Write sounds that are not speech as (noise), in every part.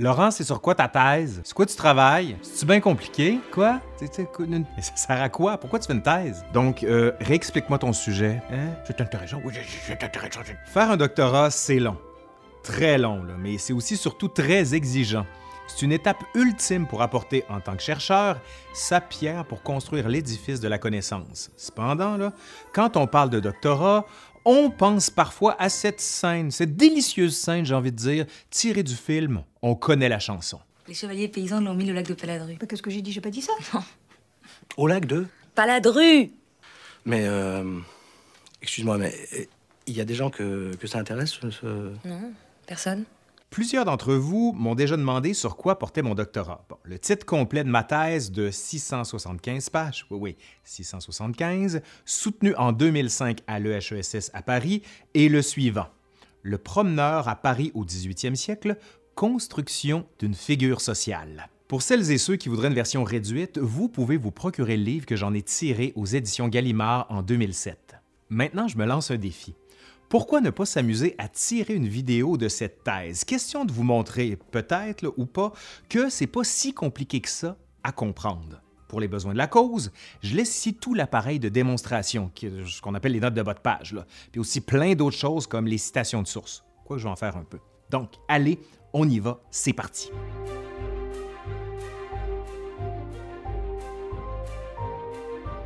Laurent, c'est sur quoi ta thèse? C'est quoi tu travailles? C'est-tu bien compliqué? Quoi? Mais ça sert à quoi? Pourquoi tu fais une thèse? Donc, euh, réexplique-moi ton sujet. Hein? C'est intéressant. Oui, c'est intéressant. Faire un doctorat, c'est long. Très long, là, mais c'est aussi surtout très exigeant. C'est une étape ultime pour apporter, en tant que chercheur, sa pierre pour construire l'édifice de la connaissance. Cependant, là, quand on parle de doctorat, on pense parfois à cette scène, cette délicieuse scène, j'ai envie de dire, tirée du film On connaît la chanson. Les chevaliers paysans l'ont mis au lac de Paladru. Mais qu'est-ce que j'ai dit? J'ai pas dit ça. (laughs) Au lac de Paladru Mais, euh, excuse-moi, mais euh, il y a des gens que, que ça intéresse, ce... Non, personne. Plusieurs d'entre vous m'ont déjà demandé sur quoi portait mon doctorat. Le titre complet de ma thèse de 675 pages, oui, oui, 675, soutenu en 2005 à l'EHESS à Paris, est le suivant. Le promeneur à Paris au 18e siècle, construction d'une figure sociale. Pour celles et ceux qui voudraient une version réduite, vous pouvez vous procurer le livre que j'en ai tiré aux éditions Gallimard en 2007. Maintenant, je me lance un défi. Pourquoi ne pas s'amuser à tirer une vidéo de cette thèse? Question de vous montrer, peut-être ou pas, que c'est pas si compliqué que ça à comprendre. Pour les besoins de la cause, je laisse ici tout l'appareil de démonstration, ce qu'on appelle les notes de bas de page, puis aussi plein d'autres choses comme les citations de sources. Quoi que je vais en faire un peu. Donc, allez, on y va, c'est parti.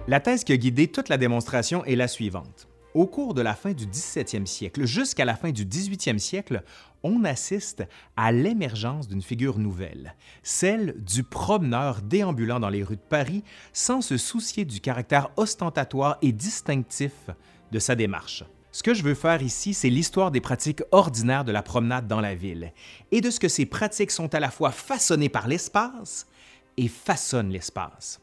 La thèse qui a guidé toute la démonstration est la suivante. Au cours de la fin du 17e siècle jusqu'à la fin du 18e siècle, on assiste à l'émergence d'une figure nouvelle, celle du promeneur déambulant dans les rues de Paris sans se soucier du caractère ostentatoire et distinctif de sa démarche. Ce que je veux faire ici, c'est l'histoire des pratiques ordinaires de la promenade dans la ville et de ce que ces pratiques sont à la fois façonnées par l'espace et façonnent l'espace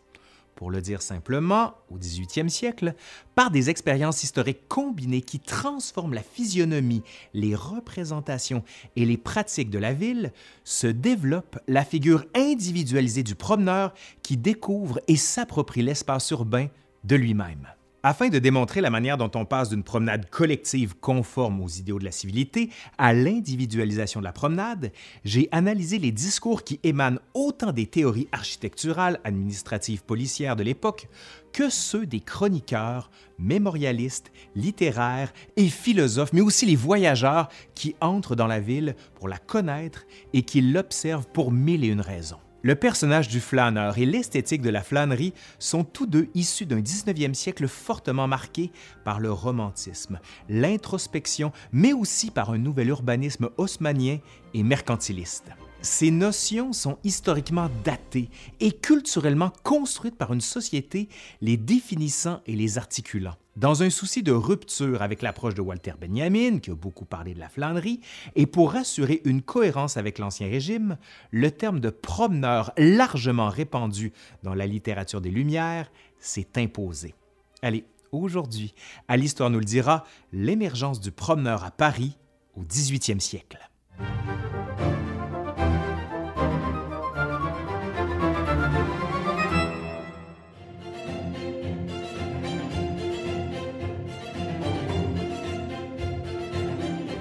pour le dire simplement, au 18e siècle, par des expériences historiques combinées qui transforment la physionomie, les représentations et les pratiques de la ville, se développe la figure individualisée du promeneur qui découvre et s'approprie l'espace urbain de lui-même. Afin de démontrer la manière dont on passe d'une promenade collective conforme aux idéaux de la civilité à l'individualisation de la promenade, j'ai analysé les discours qui émanent autant des théories architecturales, administratives, policières de l'époque que ceux des chroniqueurs, mémorialistes, littéraires et philosophes, mais aussi les voyageurs qui entrent dans la ville pour la connaître et qui l'observent pour mille et une raisons. Le personnage du flâneur et l'esthétique de la flânerie sont tous deux issus d'un 19e siècle fortement marqué par le romantisme, l'introspection, mais aussi par un nouvel urbanisme haussmannien et mercantiliste. Ces notions sont historiquement datées et culturellement construites par une société les définissant et les articulant. Dans un souci de rupture avec l'approche de Walter Benjamin, qui a beaucoup parlé de la flânerie, et pour assurer une cohérence avec l'Ancien Régime, le terme de promeneur largement répandu dans la littérature des Lumières s'est imposé. Allez, aujourd'hui, à l'Histoire nous le dira, l'émergence du promeneur à Paris au 18e siècle.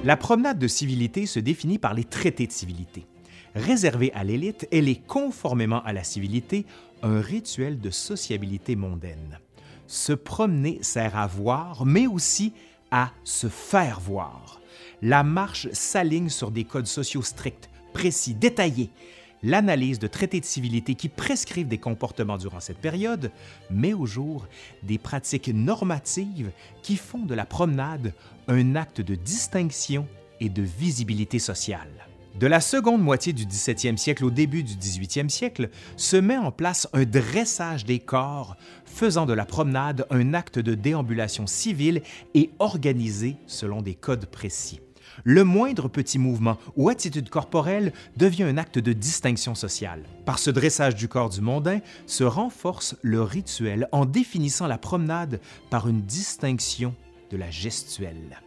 La promenade de civilité se définit par les traités de civilité. Réservée à l'élite, elle est conformément à la civilité un rituel de sociabilité mondaine. Se promener sert à voir, mais aussi à se faire voir. La marche s'aligne sur des codes sociaux stricts, précis, détaillés. L'analyse de traités de civilité qui prescrivent des comportements durant cette période met au jour des pratiques normatives qui font de la promenade un acte de distinction et de visibilité sociale. De la seconde moitié du 17e siècle au début du 18e siècle se met en place un dressage des corps, faisant de la promenade un acte de déambulation civile et organisé selon des codes précis. Le moindre petit mouvement ou attitude corporelle devient un acte de distinction sociale. Par ce dressage du corps du mondain se renforce le rituel en définissant la promenade par une distinction de la gestuelle.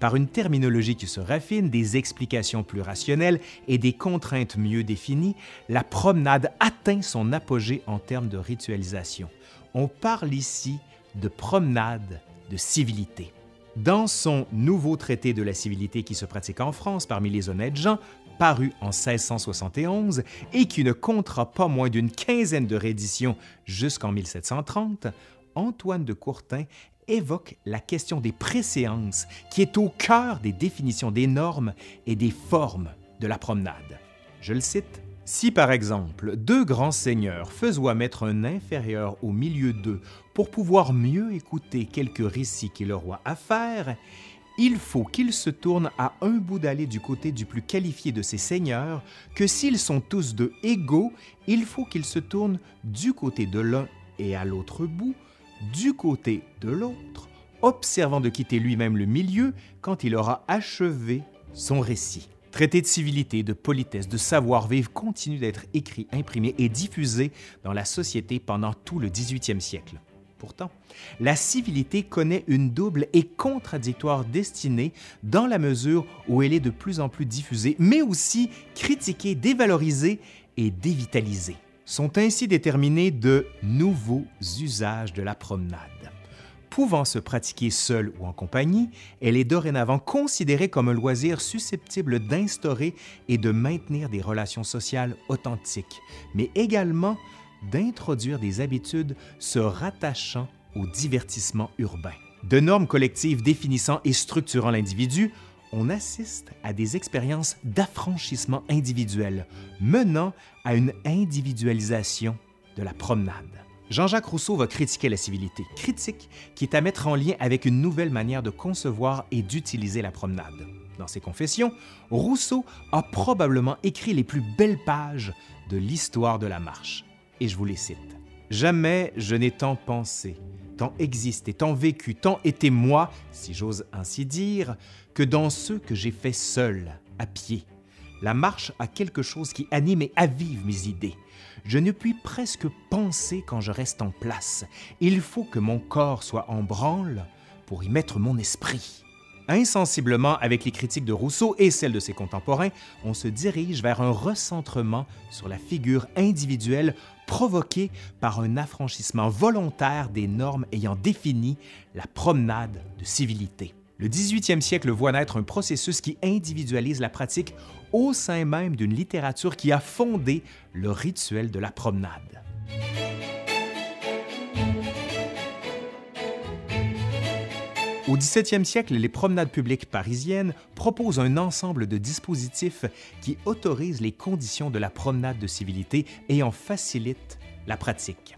Par une terminologie qui se raffine, des explications plus rationnelles et des contraintes mieux définies, la promenade atteint son apogée en termes de ritualisation. On parle ici de promenade de civilité. Dans son nouveau traité de la civilité qui se pratique en France parmi les honnêtes gens, paru en 1671 et qui ne comptera pas moins d'une quinzaine de rééditions jusqu'en 1730, Antoine de Courtin évoque la question des préséances qui est au cœur des définitions des normes et des formes de la promenade. Je le cite. Si par exemple deux grands seigneurs faisoient mettre un inférieur au milieu d'eux pour pouvoir mieux écouter quelques récits qu'il leur a à faire, il faut qu'ils se tournent à un bout d'allée du côté du plus qualifié de ces seigneurs, que s'ils sont tous deux égaux, il faut qu'ils se tournent du côté de l'un et à l'autre bout, du côté de l'autre, observant de quitter lui-même le milieu quand il aura achevé son récit. Traité de civilité, de politesse, de savoir-vivre continue d'être écrit, imprimé et diffusé dans la société pendant tout le 18e siècle. Pourtant, la civilité connaît une double et contradictoire destinée dans la mesure où elle est de plus en plus diffusée, mais aussi critiquée, dévalorisée et dévitalisée. Sont ainsi déterminés de nouveaux usages de la promenade. Pouvant se pratiquer seule ou en compagnie, elle est dorénavant considérée comme un loisir susceptible d'instaurer et de maintenir des relations sociales authentiques, mais également d'introduire des habitudes se rattachant au divertissement urbain. De normes collectives définissant et structurant l'individu, on assiste à des expériences d'affranchissement individuel menant à une individualisation de la promenade. Jean-Jacques Rousseau va critiquer la civilité, critique qui est à mettre en lien avec une nouvelle manière de concevoir et d'utiliser la promenade. Dans ses confessions, Rousseau a probablement écrit les plus belles pages de l'histoire de la marche. Et je vous les cite. Jamais je n'ai tant pensé, tant existé, tant vécu, tant été moi, si j'ose ainsi dire, que dans ceux que j'ai faits seul, à pied. La marche a quelque chose qui anime et avive mes idées. Je ne puis presque penser quand je reste en place. Il faut que mon corps soit en branle pour y mettre mon esprit. Insensiblement, avec les critiques de Rousseau et celles de ses contemporains, on se dirige vers un recentrement sur la figure individuelle provoqué par un affranchissement volontaire des normes ayant défini la promenade de civilité. Le 18e siècle voit naître un processus qui individualise la pratique au sein même d'une littérature qui a fondé le rituel de la promenade. Au 17e siècle, les promenades publiques parisiennes proposent un ensemble de dispositifs qui autorisent les conditions de la promenade de civilité et en facilitent la pratique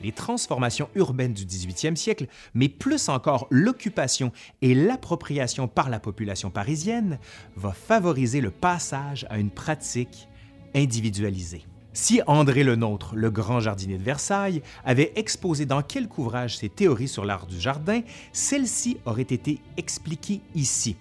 les transformations urbaines du 18e siècle, mais plus encore l'occupation et l'appropriation par la population parisienne, va favoriser le passage à une pratique individualisée. Si André Le Nôtre, le grand jardinier de Versailles, avait exposé dans quelques ouvrages ses théories sur l'art du jardin, celles-ci auraient été expliquées ici.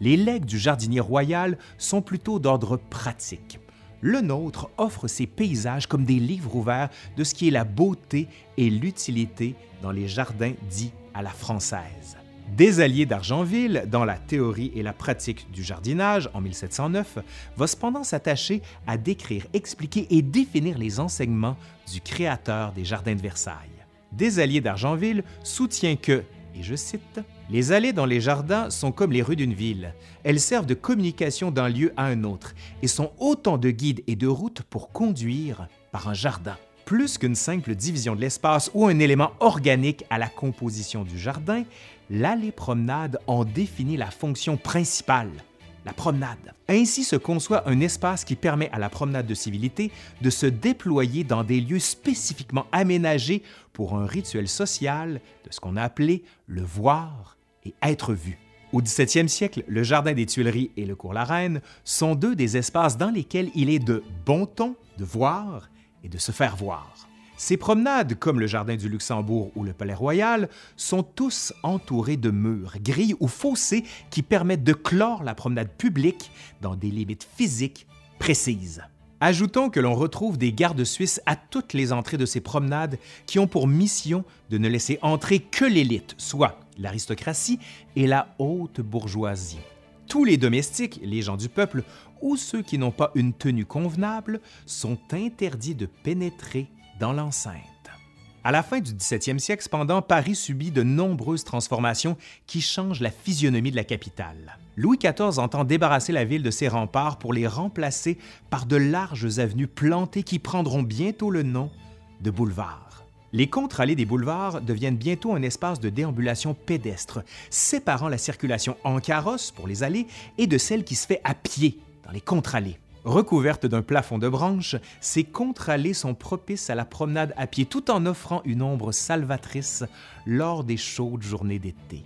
Les legs du jardinier royal sont plutôt d'ordre pratique le nôtre offre ses paysages comme des livres ouverts de ce qui est la beauté et l'utilité dans les jardins dits à la française. Des d'Argenville, dans la théorie et la pratique du jardinage en 1709, va cependant s'attacher à décrire, expliquer et définir les enseignements du créateur des jardins de Versailles. Des d'Argenville soutient que, et je cite, les allées dans les jardins sont comme les rues d'une ville. Elles servent de communication d'un lieu à un autre et sont autant de guides et de routes pour conduire par un jardin. Plus qu'une simple division de l'espace ou un élément organique à la composition du jardin, l'allée-promenade en définit la fonction principale, la promenade. Ainsi se conçoit un espace qui permet à la promenade de civilité de se déployer dans des lieux spécifiquement aménagés pour un rituel social de ce qu'on a appelé le voir et être vu. Au 17e siècle, le Jardin des Tuileries et le Cours La Reine sont deux des espaces dans lesquels il est de bon ton de voir et de se faire voir. Ces promenades, comme le Jardin du Luxembourg ou le Palais Royal, sont tous entourés de murs, grilles ou fossés qui permettent de clore la promenade publique dans des limites physiques précises. Ajoutons que l'on retrouve des gardes suisses à toutes les entrées de ces promenades qui ont pour mission de ne laisser entrer que l'élite, soit l'aristocratie et la haute bourgeoisie. Tous les domestiques, les gens du peuple ou ceux qui n'ont pas une tenue convenable sont interdits de pénétrer dans l'enceinte. À la fin du 17e siècle, cependant, Paris subit de nombreuses transformations qui changent la physionomie de la capitale. Louis XIV entend débarrasser la ville de ses remparts pour les remplacer par de larges avenues plantées qui prendront bientôt le nom de boulevards. Les contre-allées des boulevards deviennent bientôt un espace de déambulation pédestre, séparant la circulation en carrosse pour les allées et de celle qui se fait à pied dans les contre-allées. Recouvertes d'un plafond de branches, ces contre-allées sont propices à la promenade à pied tout en offrant une ombre salvatrice lors des chaudes journées d'été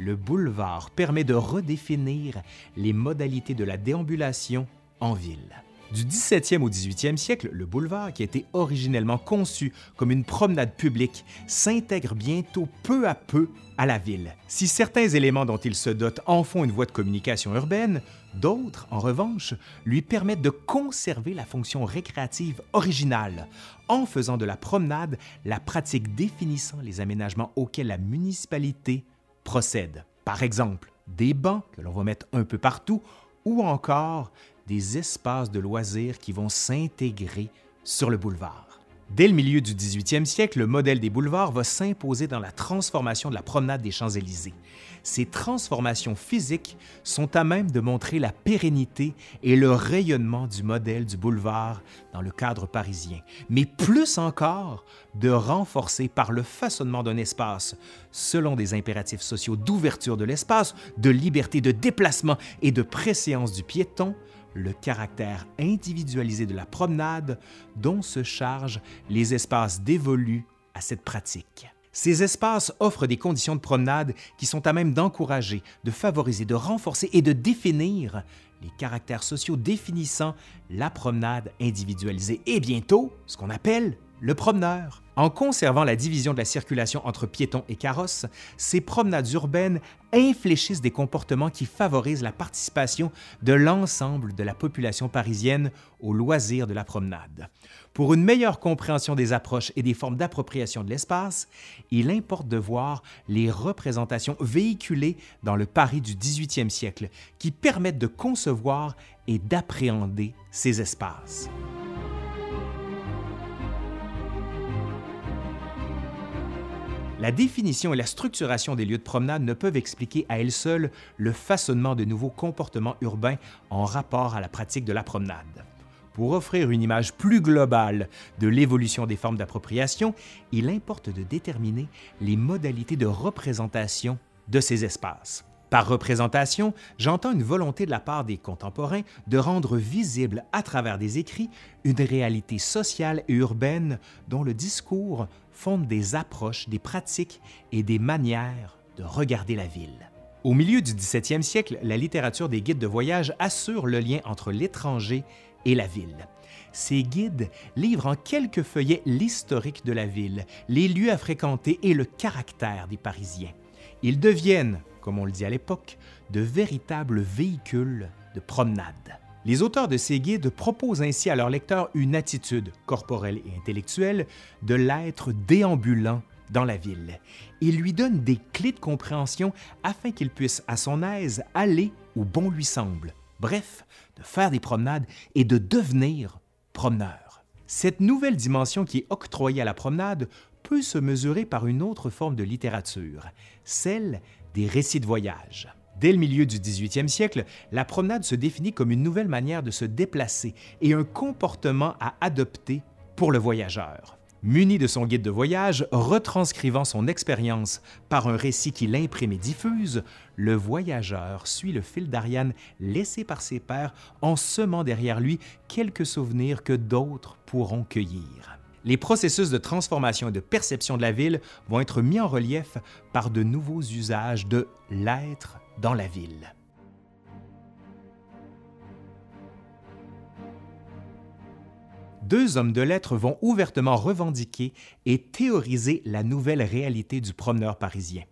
le boulevard permet de redéfinir les modalités de la déambulation en ville. Du 17e au 18e siècle, le boulevard, qui était originellement conçu comme une promenade publique, s'intègre bientôt peu à peu à la ville. Si certains éléments dont il se dote en font une voie de communication urbaine, d'autres, en revanche, lui permettent de conserver la fonction récréative originale, en faisant de la promenade la pratique définissant les aménagements auxquels la municipalité procède. Par exemple, des bancs que l'on va mettre un peu partout ou encore des espaces de loisirs qui vont s'intégrer sur le boulevard. Dès le milieu du 18e siècle, le modèle des boulevards va s'imposer dans la transformation de la promenade des Champs-Élysées. Ces transformations physiques sont à même de montrer la pérennité et le rayonnement du modèle du boulevard dans le cadre parisien, mais plus encore de renforcer par le façonnement d'un espace selon des impératifs sociaux d'ouverture de l'espace, de liberté de déplacement et de préséance du piéton, le caractère individualisé de la promenade dont se chargent les espaces dévolus à cette pratique. Ces espaces offrent des conditions de promenade qui sont à même d'encourager, de favoriser, de renforcer et de définir les caractères sociaux définissant la promenade individualisée et bientôt ce qu'on appelle le promeneur. En conservant la division de la circulation entre piétons et carrosses, ces promenades urbaines infléchissent des comportements qui favorisent la participation de l'ensemble de la population parisienne au loisir de la promenade. Pour une meilleure compréhension des approches et des formes d'appropriation de l'espace, il importe de voir les représentations véhiculées dans le Paris du 18e siècle qui permettent de concevoir et d'appréhender ces espaces. La définition et la structuration des lieux de promenade ne peuvent expliquer à elles seules le façonnement de nouveaux comportements urbains en rapport à la pratique de la promenade. Pour offrir une image plus globale de l'évolution des formes d'appropriation, il importe de déterminer les modalités de représentation de ces espaces. Par représentation, j'entends une volonté de la part des contemporains de rendre visible à travers des écrits une réalité sociale et urbaine dont le discours fonde des approches, des pratiques et des manières de regarder la ville. Au milieu du 17e siècle, la littérature des guides de voyage assure le lien entre l'étranger et la ville. Ces guides livrent en quelques feuillets l'historique de la ville, les lieux à fréquenter et le caractère des Parisiens. Ils deviennent, comme on le dit à l'époque, de véritables véhicules de promenade. Les auteurs de ces guides proposent ainsi à leurs lecteurs une attitude corporelle et intellectuelle de l'être déambulant dans la ville. Ils lui donnent des clés de compréhension afin qu'il puisse à son aise aller où bon lui semble. Bref, de faire des promenades et de devenir promeneur. Cette nouvelle dimension qui est octroyée à la promenade peut se mesurer par une autre forme de littérature, celle des récits de voyage. Dès le milieu du 18e siècle, la promenade se définit comme une nouvelle manière de se déplacer et un comportement à adopter pour le voyageur. Muni de son guide de voyage, retranscrivant son expérience par un récit qui l'imprime et diffuse, le voyageur suit le fil d'Ariane laissé par ses pères en semant derrière lui quelques souvenirs que d'autres pourront cueillir les processus de transformation et de perception de la ville vont être mis en relief par de nouveaux usages de l'être dans la ville. Deux hommes de lettres vont ouvertement revendiquer et théoriser la nouvelle réalité du promeneur parisien.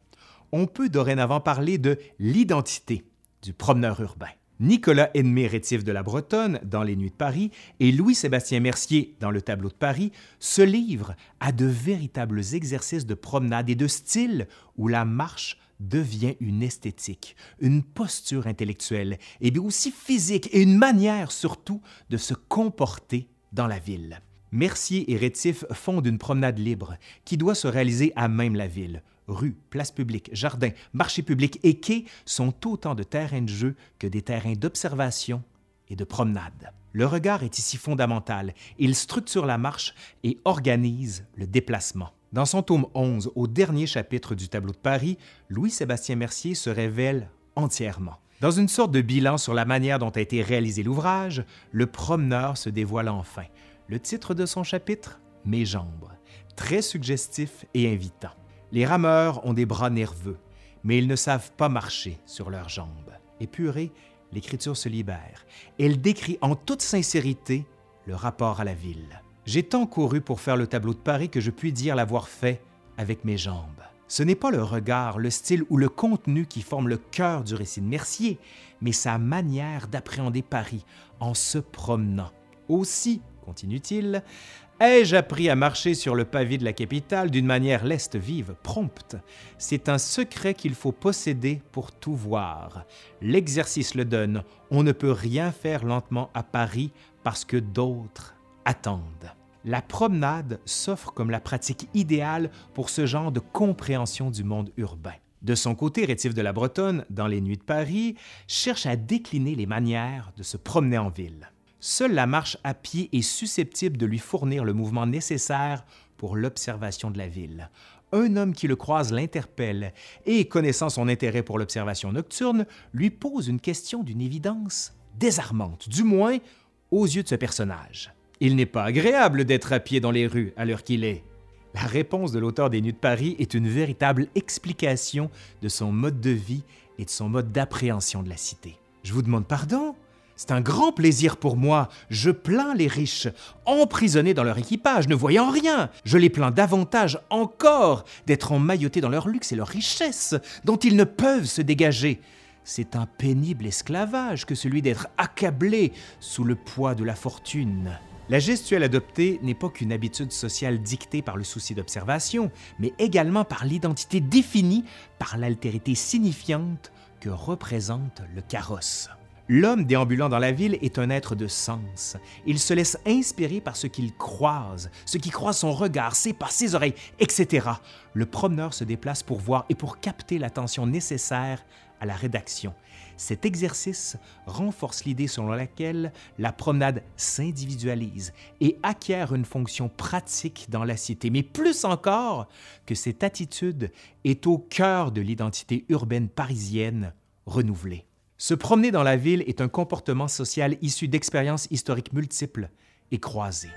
On peut dorénavant parler de l'identité du promeneur urbain. Nicolas Edmé Rétif de la Bretonne dans Les Nuits de Paris et Louis-Sébastien Mercier dans Le Tableau de Paris se livrent à de véritables exercices de promenade et de style où la marche devient une esthétique, une posture intellectuelle et bien aussi physique et une manière surtout de se comporter dans la ville. Mercier et Rétif fondent une promenade libre qui doit se réaliser à même la ville, rues, places publiques, jardins, marchés publics et quais sont autant de terrains de jeu que des terrains d'observation et de promenade. Le regard est ici fondamental. Il structure la marche et organise le déplacement. Dans son tome 11, au dernier chapitre du tableau de Paris, Louis-Sébastien Mercier se révèle entièrement. Dans une sorte de bilan sur la manière dont a été réalisé l'ouvrage, le promeneur se dévoile enfin. Le titre de son chapitre Mes jambes. Très suggestif et invitant. Les rameurs ont des bras nerveux, mais ils ne savent pas marcher sur leurs jambes. Épurée, l'écriture se libère. Elle décrit en toute sincérité le rapport à la ville. J'ai tant couru pour faire le tableau de Paris que je puis dire l'avoir fait avec mes jambes. Ce n'est pas le regard, le style ou le contenu qui forment le cœur du récit de Mercier, mais sa manière d'appréhender Paris en se promenant. Aussi, continue-t-il, ai-je appris à marcher sur le pavé de la capitale d'une manière leste, vive, prompte? C'est un secret qu'il faut posséder pour tout voir. L'exercice le donne. On ne peut rien faire lentement à Paris parce que d'autres attendent la promenade s'offre comme la pratique idéale pour ce genre de compréhension du monde urbain. De son côté, Rétif de la Bretonne, dans Les Nuits de Paris, cherche à décliner les manières de se promener en ville. Seule la marche à pied est susceptible de lui fournir le mouvement nécessaire pour l'observation de la ville. Un homme qui le croise l'interpelle et, connaissant son intérêt pour l'observation nocturne, lui pose une question d'une évidence désarmante, du moins aux yeux de ce personnage. Il n'est pas agréable d'être à pied dans les rues à l'heure qu'il est. La réponse de l'auteur des Nuits de Paris est une véritable explication de son mode de vie et de son mode d'appréhension de la cité. Je vous demande pardon c'est un grand plaisir pour moi. Je plains les riches, emprisonnés dans leur équipage, ne voyant rien. Je les plains davantage encore d'être emmaillotés dans leur luxe et leur richesse, dont ils ne peuvent se dégager. C'est un pénible esclavage que celui d'être accablé sous le poids de la fortune. La gestuelle adoptée n'est pas qu'une habitude sociale dictée par le souci d'observation, mais également par l'identité définie par l'altérité signifiante que représente le carrosse. L'homme déambulant dans la ville est un être de sens. Il se laisse inspirer par ce qu'il croise, ce qui croise son regard, ses pas, ses oreilles, etc. Le promeneur se déplace pour voir et pour capter l'attention nécessaire à la rédaction. Cet exercice renforce l'idée selon laquelle la promenade s'individualise et acquiert une fonction pratique dans la cité, mais plus encore que cette attitude est au cœur de l'identité urbaine parisienne renouvelée. Se promener dans la ville est un comportement social issu d'expériences historiques multiples et croisées.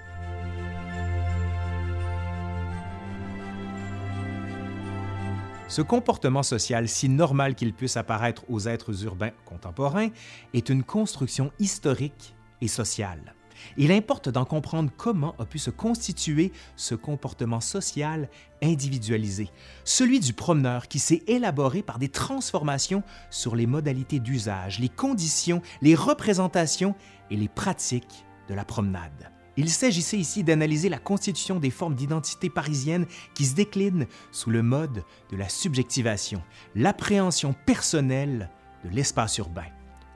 Ce comportement social, si normal qu'il puisse apparaître aux êtres urbains contemporains, est une construction historique et sociale. Il importe d'en comprendre comment a pu se constituer ce comportement social individualisé, celui du promeneur qui s'est élaboré par des transformations sur les modalités d'usage, les conditions, les représentations et les pratiques de la promenade. Il s'agissait ici d'analyser la constitution des formes d'identité parisienne qui se déclinent sous le mode de la subjectivation, l'appréhension personnelle de l'espace urbain.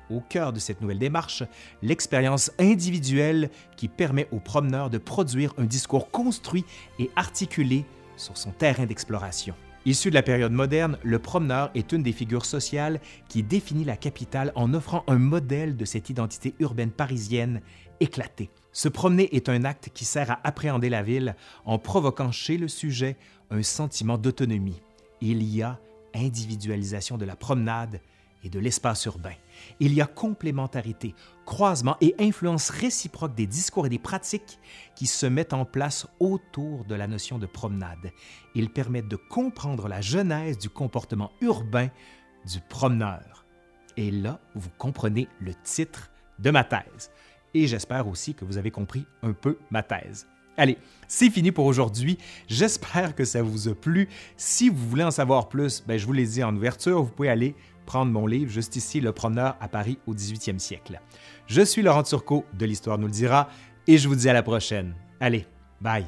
Au cœur de cette nouvelle démarche, l'expérience individuelle qui permet au promeneur de produire un discours construit et articulé sur son terrain d'exploration. Issu de la période moderne, le promeneur est une des figures sociales qui définit la capitale en offrant un modèle de cette identité urbaine parisienne éclatée. Se promener est un acte qui sert à appréhender la ville en provoquant chez le sujet un sentiment d'autonomie. Il y a individualisation de la promenade et de l'espace urbain. Il y a complémentarité, croisement et influence réciproque des discours et des pratiques qui se mettent en place autour de la notion de promenade. Ils permettent de comprendre la genèse du comportement urbain du promeneur. Et là, vous comprenez le titre de ma thèse et j'espère aussi que vous avez compris un peu ma thèse. Allez, c'est fini pour aujourd'hui. J'espère que ça vous a plu. Si vous voulez en savoir plus, ben, je vous l'ai dit en ouverture, vous pouvez aller prendre mon livre juste ici, Le promeneur à Paris au 18e siècle. Je suis Laurent Turcot de l'Histoire nous le dira et je vous dis à la prochaine. Allez, bye.